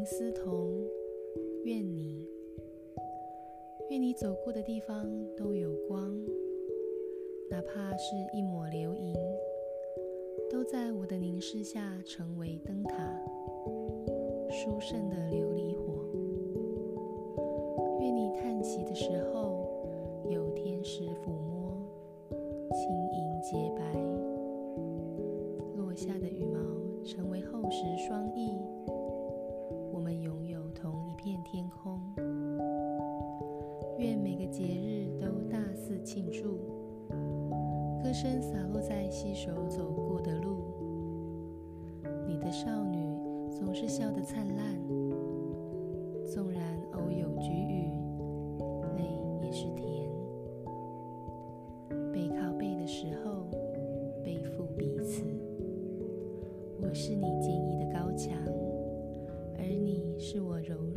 林思彤，愿你，愿你走过的地方都有光，哪怕是一抹流萤，都在我的凝视下成为灯塔，殊胜的琉璃火。愿你叹息的时候，有天使抚摸，轻盈洁白，落下的羽毛成为厚实双翼。愿每个节日都大肆庆祝，歌声洒落在携手走过的路。你的少女总是笑得灿烂，纵然偶有菊雨，泪也是甜。背靠背的时候，背负彼此。我是你坚毅的高墙，而你是我柔